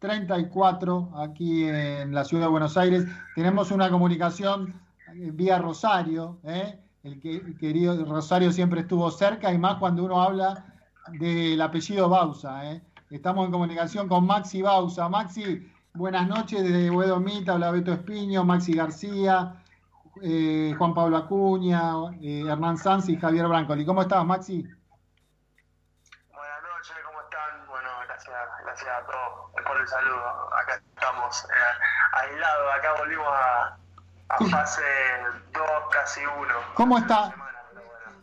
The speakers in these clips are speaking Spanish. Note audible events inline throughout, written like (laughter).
34 aquí en la ciudad de Buenos Aires. Tenemos una comunicación eh, vía Rosario, ¿eh? el, que, querido Rosario siempre estuvo cerca y más cuando uno habla del apellido Bausa. ¿eh? Estamos en comunicación con Maxi Bausa. Maxi, buenas noches desde Huedomita, habla Beto Espiño, Maxi García, Juan Pablo Acuña, Hernán Sanz y Javier Brancoli. ¿Cómo estás, Maxi? Gracias a todos por el saludo. Acá estamos eh, aislados, acá volvimos a, fase 2, casi 1. ¿Cómo está?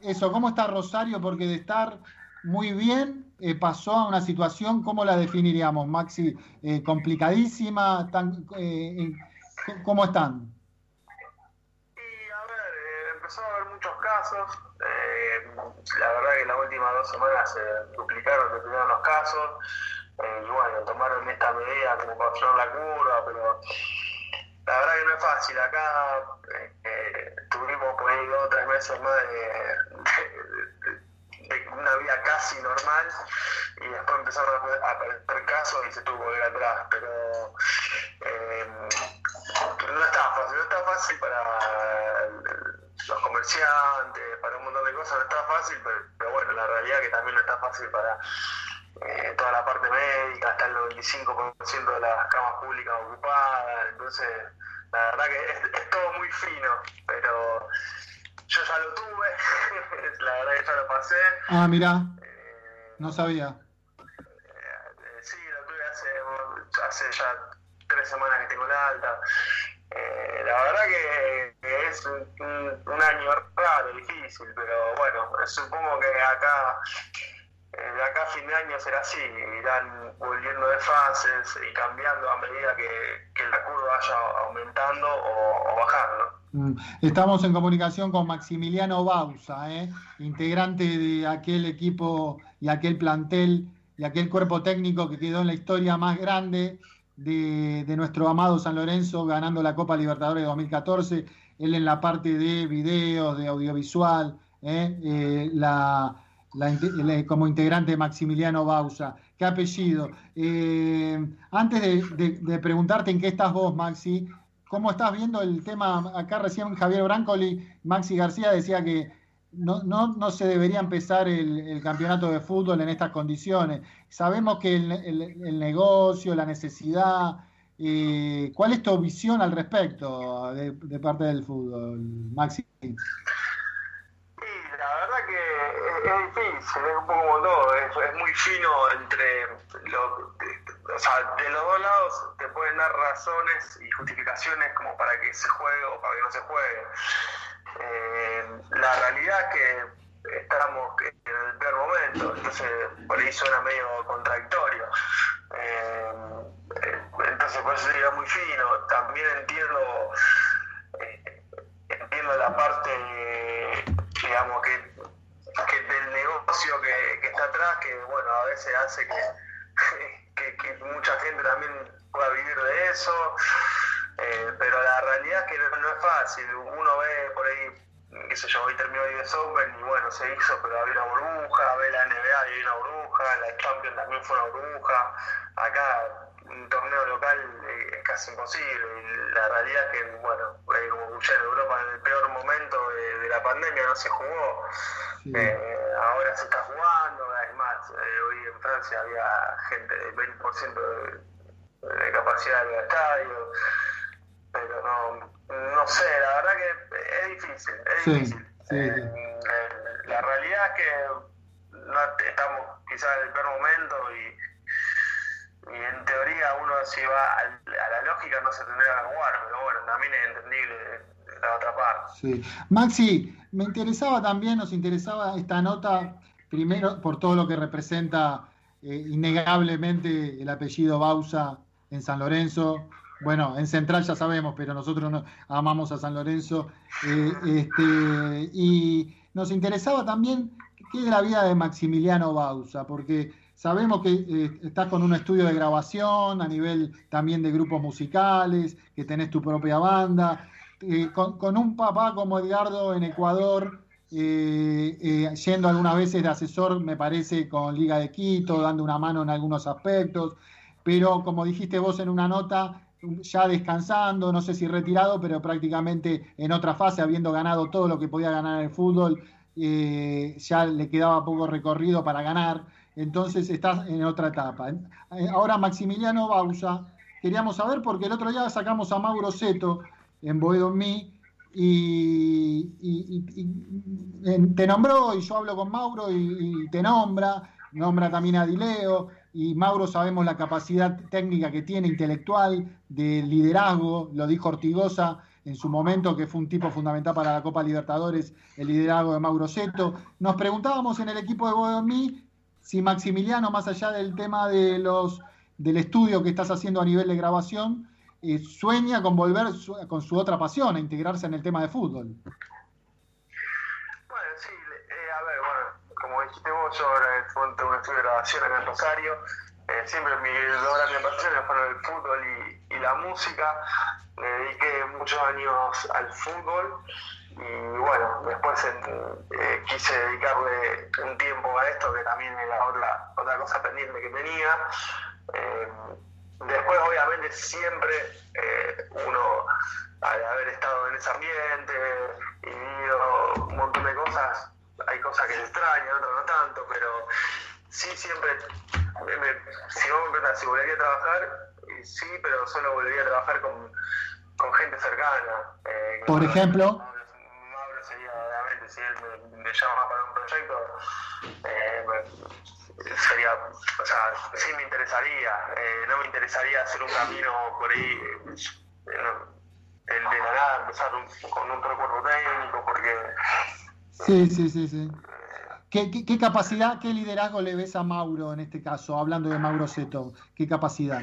Eso, ¿cómo está Rosario? Porque de estar muy bien eh, pasó a una situación, ¿cómo la definiríamos, Maxi? Eh, ¿Complicadísima? Tan, eh, ¿Cómo están? Y a ver, empezó a haber muchos casos. la verdad que las últimas dos semanas se duplicaron, duplicaron los casos eh, y bueno, tomaron esta medida como para la curva, pero la verdad que no es fácil. Acá eh, eh, tuvimos por ahí dos o tres meses más de, una vida casi normal y después empezaron a aparecer casos y se tuvo que ir atrás, pero no está fácil, no está fácil para los comerciantes, para un montón de cosas, no está fácil, pero, pero bueno, la realidad es que también no está fácil para eh, toda la parte médica, está el 95% de las camas públicas ocupadas, entonces la verdad que es, todo muy fino, pero yo ya lo tuve, (laughs) la verdad que ya lo pasé. Ah, mira, eh, no sabía. Eh, sí, lo tuve hace, hace ya tres semanas que tengo la alta. la verdad que, es un, un, año raro, difícil, pero bueno, supongo que acá de acá a fin de año será así, irán volviendo de fases y cambiando a medida que, la curva vaya aumentando o, bajando. Mm. Estamos en comunicación con Maximiliano Bausa, ¿eh? integrante de aquel equipo y aquel plantel y aquel cuerpo técnico que quedó en la historia más grande de, nuestro amado San Lorenzo, ganando la Copa Libertadores de 2014. Él en la parte de videos, de audiovisual, ¿eh? Eh, la como integrante de Maximiliano Bausa. ¿Qué apellido? Eh, antes de, preguntarte en qué estás vos, Maxi, ¿cómo estás viendo el tema? Acá recién Javier Brancoli, Maxi García decía que no, no, no se debería empezar el, campeonato de fútbol en estas condiciones. Sabemos que el, negocio, la necesidad, eh, ¿cuál es tu visión al respecto de, parte del fútbol, Maxi? es difícil, es un poco como todo, es, muy fino entre lo, o sea, de los dos lados te pueden dar razones y justificaciones como para que se juegue o para que no se juegue. Eh, la realidad es que estamos en el peor momento, entonces por ahí suena medio contradictorio. Eh, entonces por eso sería muy fino. También entiendo, eh, entiendo la parte, digamos, que del negocio que, que, está atrás, que bueno, a veces hace (laughs) que, que, mucha gente también pueda vivir de eso, eh, pero la realidad es que no, es fácil, uno ve por ahí, qué sé yo, hoy terminó de Open y bueno, se hizo, pero había una burbuja, ve la NBA y hay una burbuja, la Champions también fue una burbuja, acá un torneo local es casi imposible. Y la realidad es que, bueno, como escuché en Europa, en el peor momento de, la pandemia no se jugó. Eh, ahora se está jugando, eh, hoy en Francia había gente del 20% de, de, capacidad del estadio. Pero no, no sé, la verdad que es difícil, es difícil. Eh, la realidad es que no, estamos quizás en el peor momento y y en teoría uno si va a, la lógica no se tendría que jugar, pero bueno, también es entendible la otra parte. Sí. Maxi, me interesaba también, nos interesaba esta nota, primero por todo lo que representa eh, innegablemente el apellido Bausa en San Lorenzo. Bueno, en Central ya sabemos, pero nosotros no, amamos a San Lorenzo. Eh, este, y nos interesaba también qué es la vida de Maximiliano Bausa, porque Sabemos que eh, estás con un estudio de grabación a nivel también de grupos musicales, que tenés tu propia banda, eh, con, un papá como Edgardo en Ecuador, eh, yendo algunas veces de asesor, me parece, con Liga de Quito, dando una mano en algunos aspectos. pero como dijiste vos en una nota, ya descansando, no sé si retirado, pero prácticamente en otra fase, habiendo ganado todo lo que podía ganar el fútbol, eh, ya le quedaba poco recorrido para ganar, entonces estás en otra etapa. Eh, ahora Maximiliano Bausa, queríamos saber porque el otro día sacamos a Mauro Seto en Boedo y, te nombró y yo hablo con Mauro y, te nombra, nombra también a Dileo y Mauro sabemos la capacidad técnica que tiene, intelectual, de liderazgo, lo dijo Ortigosa en su momento, que fue un tipo fundamental para la Copa Libertadores, el liderazgo de Mauro Seto. Nos preguntábamos en el equipo de Bodomí si Maximiliano, más allá del tema de los del estudio que estás haciendo a nivel de grabación, eh, sueña con volver con su otra pasión, a integrarse en el tema de fútbol. Bueno, sí, eh, a ver, bueno, como dijiste vos, yo ahora en un estudio de grabación en Rosario, eh, siempre mis dos grandes pasiones fueron el fútbol y, y la música me dediqué muchos años al fútbol y bueno, después eh, quise dedicarle un tiempo a esto que también era otra, cosa pendiente que tenía. Después obviamente siempre eh, uno al haber estado en ese ambiente y vivido un montón de cosas, hay cosas que se extrañan, otras no tanto, pero sí siempre, si vos me preguntas si volvería a trabajar, sí, pero solo volvería a trabajar con con gente cercana. Eh, Por ejemplo. Mauro sería, obviamente, si él me, llama para un proyecto, eh, sería, o sea, sí me interesaría. Eh, no me interesaría hacer un camino por ahí, el de la nada, empezar con un cuerpo técnico, porque. Sí, sí, sí, sí. ¿Qué, qué, qué capacidad, qué liderazgo le ves a Mauro en este caso, hablando de Mauro Seto? ¿Qué capacidad?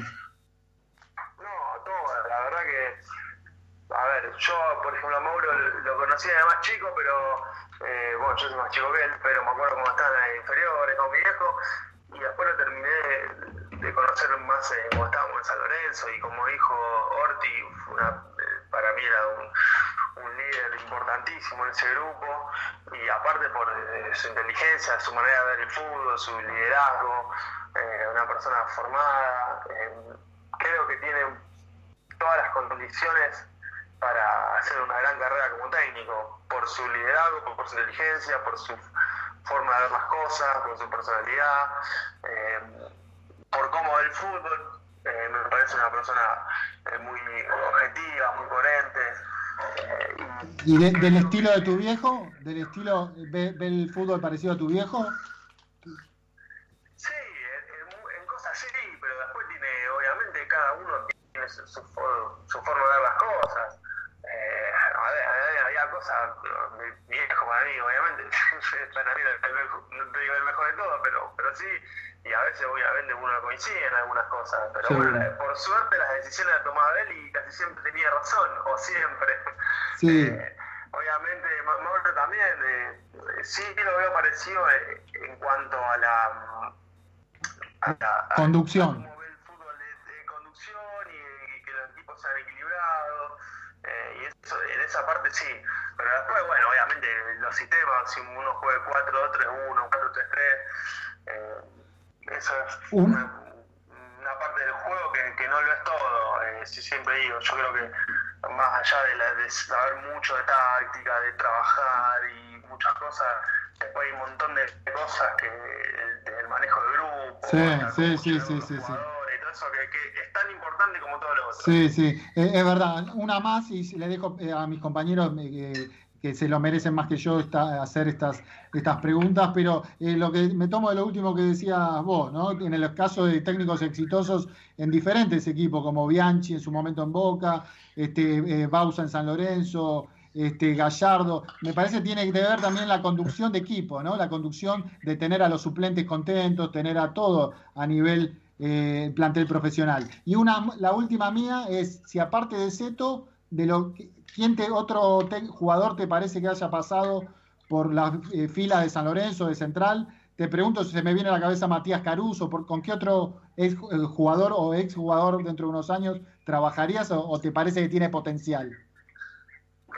yo, por ejemplo, a Mauro lo conocía de más chico, pero eh, bueno, yo soy más chico que él, pero me acuerdo cómo estaban en inferiores con mi viejo, y después lo terminé de, conocer más eh, estábamos en San Lorenzo, y como dijo Orti, una, eh, para mí era un, líder importantísimo en ese grupo, y aparte por su inteligencia, su manera de ver el fútbol, su liderazgo, una persona formada, creo que tiene todas las condiciones para hacer una gran carrera como técnico, por su liderazgo, por, su inteligencia, por su forma de ver las cosas, por su personalidad, eh, por cómo ve el fútbol. Eh, me parece una persona eh, muy objetiva, muy coherente. ¿Y del estilo de tu viejo? ¿Del estilo, ve, ve, el fútbol parecido a tu viejo? Sí, en, en, cosas sí, pero después tiene, obviamente, cada uno tiene su, su, su forma de ver las cosas cosas, mi, viejo para mí, obviamente, (laughs) no te digo el mejor de todo, pero, pero sí, y a veces obviamente uno coincide en algunas cosas, pero bueno, por suerte las decisiones las tomaba él y casi siempre tenía razón, o siempre. (laughs) Sí. Eh, obviamente, Mauro también, eh, sí lo veo parecido eh, en cuanto a la, a la conducción. A el fútbol de, de conducción y, y que los equipos sean equilibrados. Eh, y eso, en esa parte sí. Pero después, bueno, obviamente los sistemas, si uno juega 4-2-3-1, 4-3-3, eh, eso es una, parte del juego que, que no lo es todo. Eh, siempre digo, yo creo que más allá de, la, de saber mucho de táctica, de trabajar y muchas cosas, después hay un montón de cosas que el, manejo de grupo, sí, sí, sí, sí, sí, sí que, es tan importante como todo lo otro. Sí, sí, es, verdad. Una más y le dejo eh, a mis compañeros eh, que se lo merecen más que yo hacer estas, estas preguntas, pero eh, lo que me tomo de lo último que decías vos, ¿no? En el caso de técnicos exitosos en diferentes equipos, como Bianchi en su momento en Boca, este, Bausa en San Lorenzo, este, Gallardo, me parece que tiene que ver también la conducción de equipo, ¿no? La conducción de tener a los suplentes contentos, tener a todo a nivel eh, plantel profesional. Y una, la última mía es si aparte de Seto, de lo ¿quién te, otro jugador te parece que haya pasado por las eh, filas de San Lorenzo, de Central? Te pregunto si se me viene a la cabeza Matías Caruso, por, ¿con qué otro ex, jugador o ex jugador dentro de unos años trabajarías o, te parece que tiene potencial? No,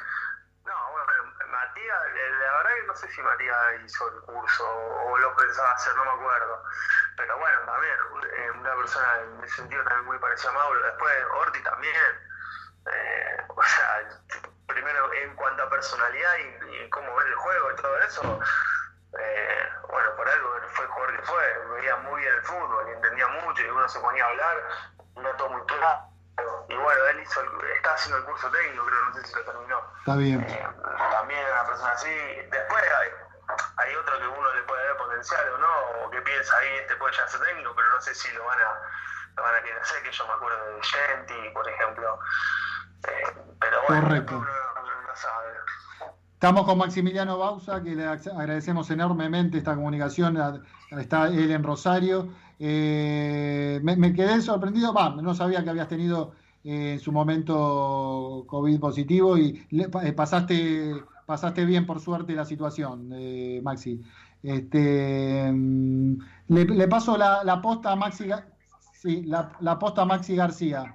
bueno, Matías, la verdad que no sé si Matías hizo el curso o lo pensaba hacer, no me acuerdo. Pero bueno, también, eh, una persona en ese sentido también muy parecida a Mauro. Después, Orti también. Eh, o sea, primero en cuanto a personalidad y, cómo ver el juego y todo eso, eh, bueno, por algo fue el jugador que fue, veía muy bien el fútbol y entendía mucho y uno se ponía a hablar, no todo muy claro. Y bueno, él hizo está haciendo el curso técnico, creo, no sé si lo terminó. Está bien. Eh, también una persona así. Después hay, hay otro que uno le puede ver potencial o no, o que piensa ahí, este puede ya ser técnico, pero no sé si lo van a, lo van a querer hacer, que yo me acuerdo de Genti, por ejemplo. Eh, pero bueno, Correcto. Uno, no sabe. Estamos con Maximiliano Bausa, que le agradecemos enormemente esta comunicación. Está él en Rosario. Eh, me, quedé sorprendido, va, no sabía que habías tenido eh, en su momento COVID positivo y eh, pasaste, pasaste bien por suerte la situación, Maxi. Este, mm, le, paso la, la, posta a Maxi, sí, la, la, posta a Maxi García.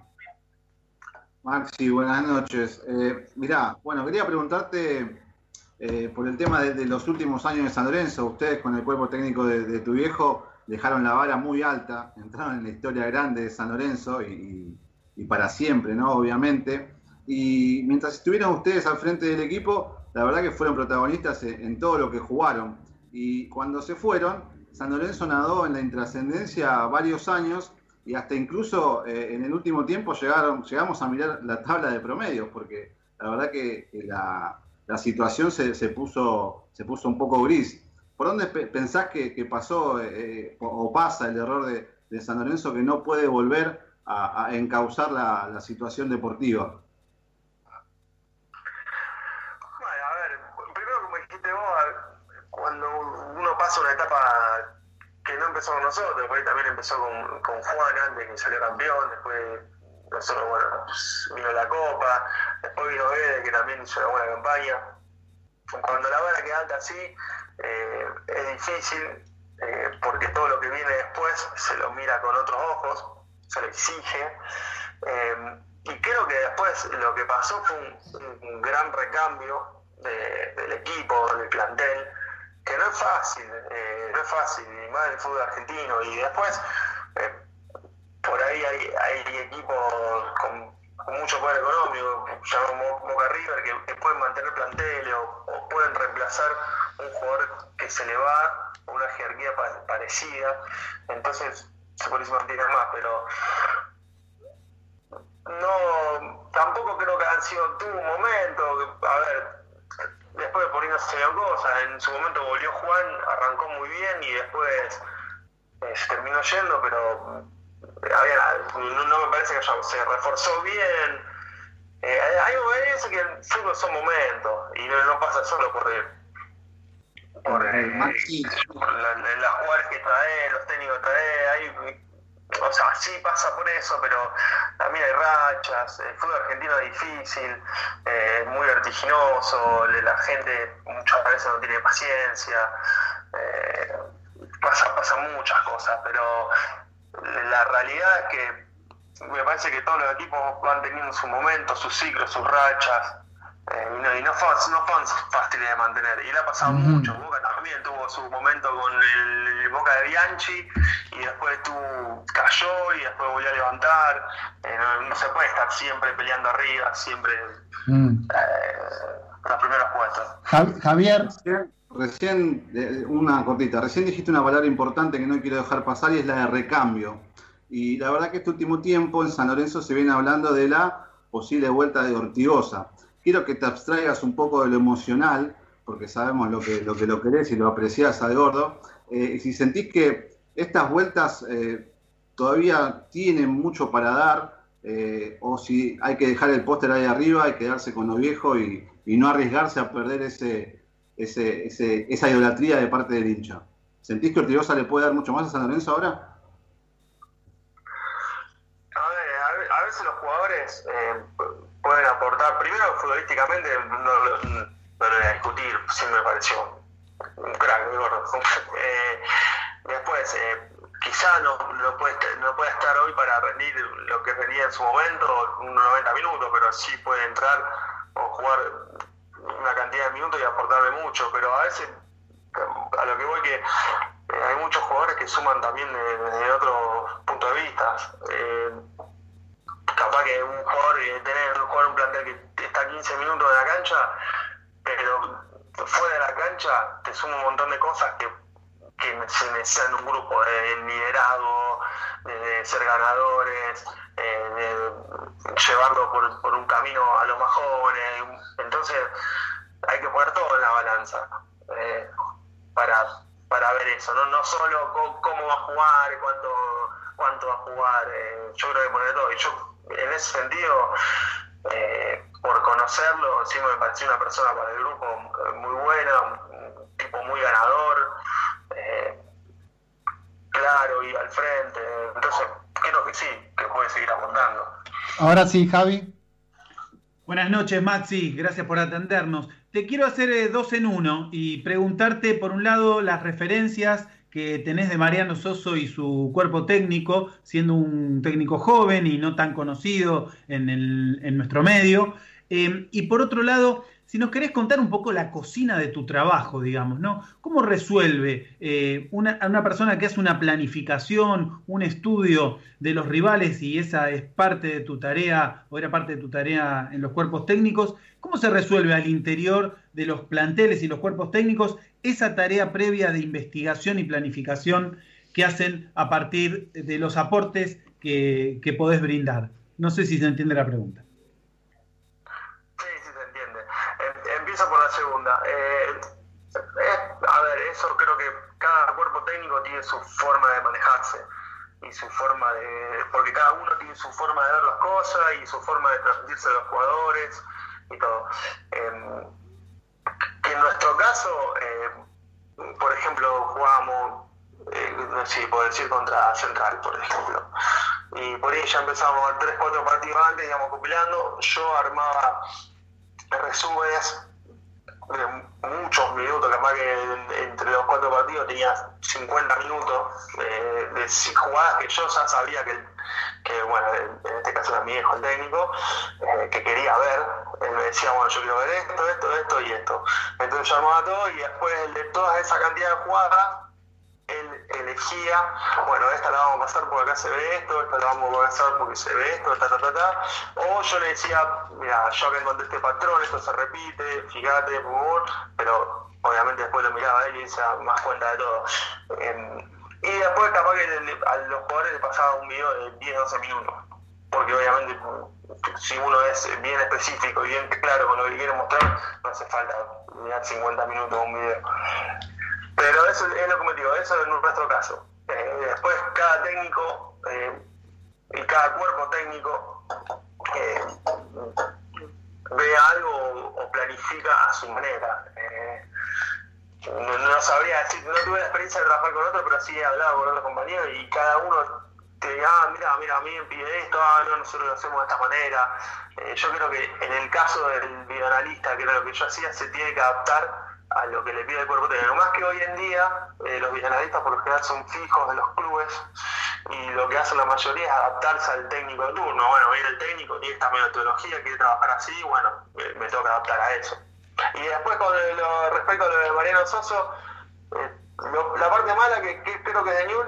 Maxi, buenas noches. mirá, bueno, quería preguntarte por el tema de, los últimos años de San Lorenzo, ustedes con el cuerpo técnico de tu viejo, dejaron la vara muy alta, entraron en la historia grande de San Lorenzo y, para siempre, ¿no? Obviamente. Y mientras estuvieron ustedes al frente del equipo, la verdad que fueron protagonistas en, todo lo que jugaron. Y cuando se fueron, San Lorenzo nadó en la intrascendencia varios años y hasta incluso eh, en el último tiempo llegaron, llegamos a mirar la tabla de promedios, porque la verdad que, la, situación se, se, puso, se puso un poco gris. ¿Por dónde pensás que, pasó eh, o pasa el error de, San Lorenzo que no puede volver a, encauzar la, situación deportiva? Bueno, a ver, primero como dijiste vos, cuando uno pasa una etapa que no empezó con nosotros, después también empezó con, Juan antes que salió campeón, después nosotros, bueno, vino la Copa, después vino Ede que también hizo una buena campaña. Cuando la vara queda alta así, eh, es difícil eh, porque todo lo que viene después se lo mira con otros ojos, se lo exige. Eh, y creo que después lo que pasó fue un, gran recambio del equipo, del plantel, que no es fácil, no es fácil, y más del fútbol argentino. Y después, por ahí hay, hay equipos con mucho poder económico, llamamos Boca River, que, pueden mantener planteles o, pueden reemplazar un jugador que se le va una jerarquía parecida, entonces se puede más, pero no tampoco creo que han sido un momento, a ver, después por ahí no se cosas, en su momento volvió Juan, arrancó muy bien y después eh, se terminó yendo, pero no, me parece que se reforzó bien. Eh, hay veces que fútbol son momentos y no, pasa solo por, por, eh, las jugadores que trae, los técnicos que trae. Hay, o sea, sí pasa por eso, pero también hay rachas. El fútbol argentino es difícil, eh, muy vertiginoso, la gente muchas veces no tiene paciencia. Eh, pasa, pasa muchas cosas, pero la realidad es que me parece que todos los equipos van teniendo su momento, sus ciclos, sus rachas, eh, y, no, y no, fueron, fáciles de mantener. Y le ha pasado mucho. Boca también tuvo su momento con el, Boca de Bianchi, y después tú cayó y después volvió a levantar. Eh, no, se puede estar siempre peleando arriba, siempre mm. eh, los primeros puestos. Javier. Recién, una cortita, recién dijiste una palabra importante que no quiero dejar pasar y es la de recambio. Y la verdad que este último tiempo en San Lorenzo se viene hablando de la posible vuelta de Ortigosa. Quiero que te abstraigas un poco de lo emocional, porque sabemos lo que lo, que lo querés y lo apreciás a Gordo. Eh, si sentís que estas vueltas eh, todavía tienen mucho para dar, eh, o si hay que dejar el póster ahí arriba y quedarse con lo viejo y no arriesgarse a perder ese, ese, esa idolatría de parte del hincha. ¿Sentís que Ortigosa le puede dar mucho más a San Lorenzo ahora? A ver, veces los jugadores pueden aportar, primero futbolísticamente, no, lo voy a discutir, siempre me pareció un crack, (laughs) eh, después, eh, quizá no, no, puede, no puede estar hoy para rendir lo que rendía en su momento, unos 90 minutos, pero sí puede entrar o jugar una cantidad de minutos y aportarme mucho, pero a veces, a lo que voy que eh, hay muchos jugadores que suman también desde otros puntos de vista. Eh, un jugador, eh, tener un jugador un plantel que está 15 minutos en la cancha, pero fuera de la cancha te suma un montón de cosas que, que se necesitan en un grupo, de liderazgo, de ser ganadores, de llevarlo por, por, un camino a los más jóvenes. Entonces hay que poner todo en la balanza para para ver eso, no, no solo cómo, va a jugar, cuánto, cuánto va a jugar, eh, yo creo que poner todo. Y yo, en ese sentido, eh, por conocerlo, sí me pareció una persona para el grupo eh, muy buena, un tipo muy ganador, claro y al frente. Entonces, creo que sí, que puede seguir aportando. Ahora sí, Javi. Buenas noches, Maxi. Gracias por atendernos. Te quiero hacer eh, dos en uno y preguntarte, por un lado, las referencias que tenés de Mariano Soso y su cuerpo técnico, siendo un técnico joven y no tan conocido en, en nuestro medio. Eh, y por otro lado, si nos querés contar un poco la cocina de tu trabajo, digamos, ¿no? ¿Cómo resuelve eh, una, una, persona que hace una planificación, un estudio de los rivales y esa es parte de tu tarea o era parte de tu tarea en los cuerpos técnicos? ¿Cómo se resuelve al interior de los planteles y los cuerpos técnicos esa tarea previa de investigación y planificación que hacen a partir de los aportes que, que podés brindar? No sé si se entiende la pregunta. Eh, a ver, eso creo que cada técnico tiene su forma de manejarse y su forma de. porque cada uno tiene su forma de ver las cosas y su forma de transmitirse a los jugadores y todo. Em, en nuestro caso, em, por ejemplo, jugamos, eh, no sé puedo decir, contra Central, por ejemplo. Y por ahí ya empezamos 3, 4 partidos antes, íbamos compilando. Yo armaba resúmenes muchos minutos, capaz que entre los cuatro partidos tenía 50 minutos eh, de jugadas que yo ya sabía que, que, bueno, en este caso era mi hijo el técnico, eh, que quería ver. Él me decía, bueno, yo quiero ver esto, esto, esto y esto. Entonces yo armaba todo y después de toda esa cantidad de jugadas, él elegía, bueno, esta la vamos a pasar porque acá se ve esto, esta la vamos a pasar porque se ve esto, ta, ta, ta, ta. O yo le decía, mira, yo acá encontré este patrón, esto se repite, fíjate, por favor, pero obviamente después lo miraba él y se más cuenta de todo. Em, y después capaz que a los jugadores les pasaba un video de 10, 12 minutos, porque obviamente si uno es bien específico y bien claro con lo que quiere mostrar, no hace falta mirar 50 minutos un video. Pero eso es lo que me digo, eso es nuestro caso. Eh, después cada técnico eh, y cada cuerpo técnico eh, ve algo o planifica a su manera. No, sabría decir, no tuve la experiencia de trabajar con otro, pero sí he hablado con otros compañeros y cada uno te ah, mira, mira, a mí me pide esto, ah, no, nosotros lo hacemos de esta manera. yo creo que en el caso del videoanalista, que era lo que yo hacía, se tiene que adaptar a lo que le pide el cuerpo técnico. Más que hoy en día, eh, los villanalistas por lo general son fijos de los clubes y lo que hacen la mayoría es adaptarse al técnico de turno. Bueno, viene el técnico, tiene esta metodología, quiere trabajar así, bueno, me, toca adaptar a eso. Y después con lo, respecto a lo de Mariano Soso, eh, la parte mala que, creo que de Ñul,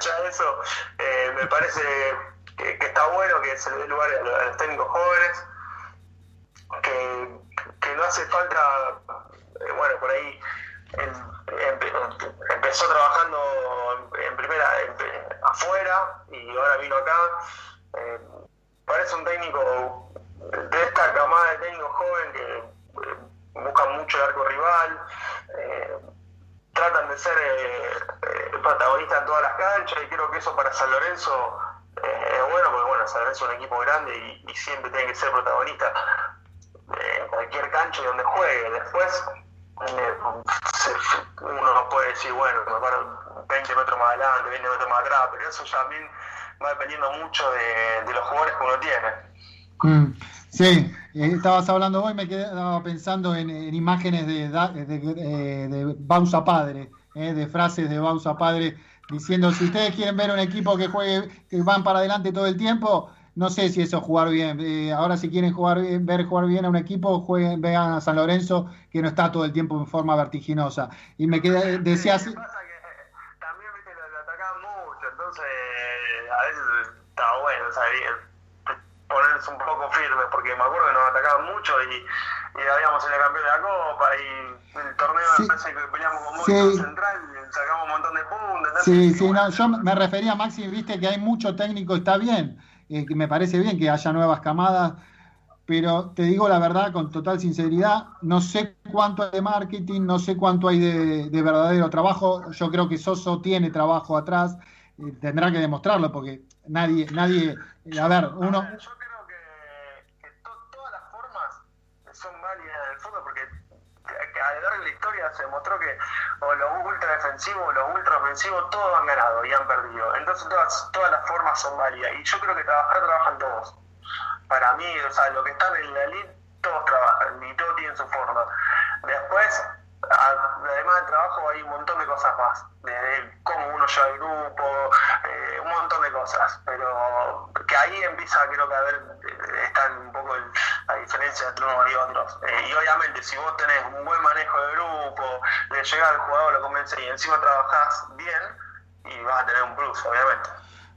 ya (laughs) eso, eh, me parece que, está bueno que se le dé lugar a los técnicos jóvenes, que que no hace falta, eh, bueno, por ahí empezó trabajando en, primera afuera y ahora vino acá. Eh, parece un técnico de esta camada de técnicos joven que eh, buscan mucho el arco rival, tratan de ser protagonistas en todas las canchas y creo que eso para San Lorenzo es bueno porque bueno, San Lorenzo es un equipo grande y siempre tiene que ser protagonista en cualquier cancha donde juegue. Después eh, uno puede decir, bueno, me paro 20 metros más adelante, 20 metros más atrás, pero eso también va dependiendo mucho de, los jugadores que uno tiene. Mm, sí, eh, estabas hablando hoy, me quedaba pensando en, imágenes de, de, de, Bausa Padre, eh, de frases de Bausa Padre, diciendo, si ustedes quieren ver un equipo que juegue, que van para adelante todo el tiempo, no sé si eso es jugar bien. Eh, ahora si quieren jugar ver jugar bien a un equipo, jueguen, vean a San Lorenzo, que no está todo el tiempo en forma vertiginosa. Y me quedé, decías... Sí, pasa que también viste, lo, atacaban mucho, entonces a veces estaba bueno, sea, ponerse un poco firme, porque me acuerdo que nos atacaban mucho y, y habíamos sido campeón de la Copa y el torneo sí. me que peleamos con Mónaco sí. Central y sacamos un montón de puntos. Sí, sí, no, yo me refería, Maxi, viste que hay mucho técnico, está bien eh, me parece bien que haya nuevas camadas, pero te digo la verdad con total sinceridad, no sé cuánto hay de marketing, no sé cuánto hay de, de verdadero trabajo, yo creo que Soso tiene trabajo atrás, eh, tendrá que demostrarlo porque nadie, nadie, a ver, uno... Yo creo que, que to, todas las formas son válidas en el fondo porque a lo largo de la historia se demostró que o los ultra defensivos o los ultra ofensivos todos han ganado y han perdido. Entonces todas, todas las formas son válidas. Y yo creo que trabajar trabajan todos. Para mí, o sea, los que están en la elite, todos trabajan y todos tienen su forma. Después, además del trabajo, hay un montón de cosas más. Desde cómo uno lleva el grupo, montón de cosas. Pero que ahí empieza, creo que a ver, eh, está un poco el, la diferencia entre unos y otros. Eh, y obviamente, si vos tenés un buen manejo de grupo, le llega al jugador, lo convence y encima trabajás bien, y vas a tener un plus, obviamente.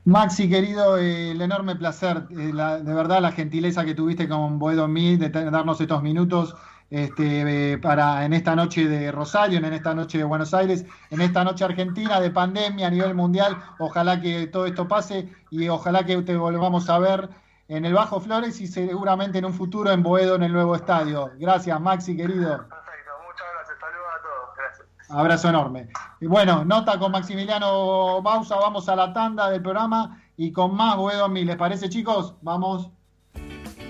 Maxi, querido, eh, el enorme placer, la, de verdad la gentileza que tuviste con Boedo Mil de darnos estos minutos este, eh, para en esta noche de Rosario, en esta noche de Buenos Aires, en esta noche argentina de pandemia a nivel mundial. Ojalá que todo esto pase y ojalá que te volvamos a ver en el Bajo Flores y seguramente en un futuro en Boedo en el nuevo estadio. Gracias, Maxi, querido. Abrazo enorme. Y bueno, nota con Maximiliano Bausa, vamos a la tanda del programa y con más Boedo Mil. ¿Les parece, chicos? Vamos.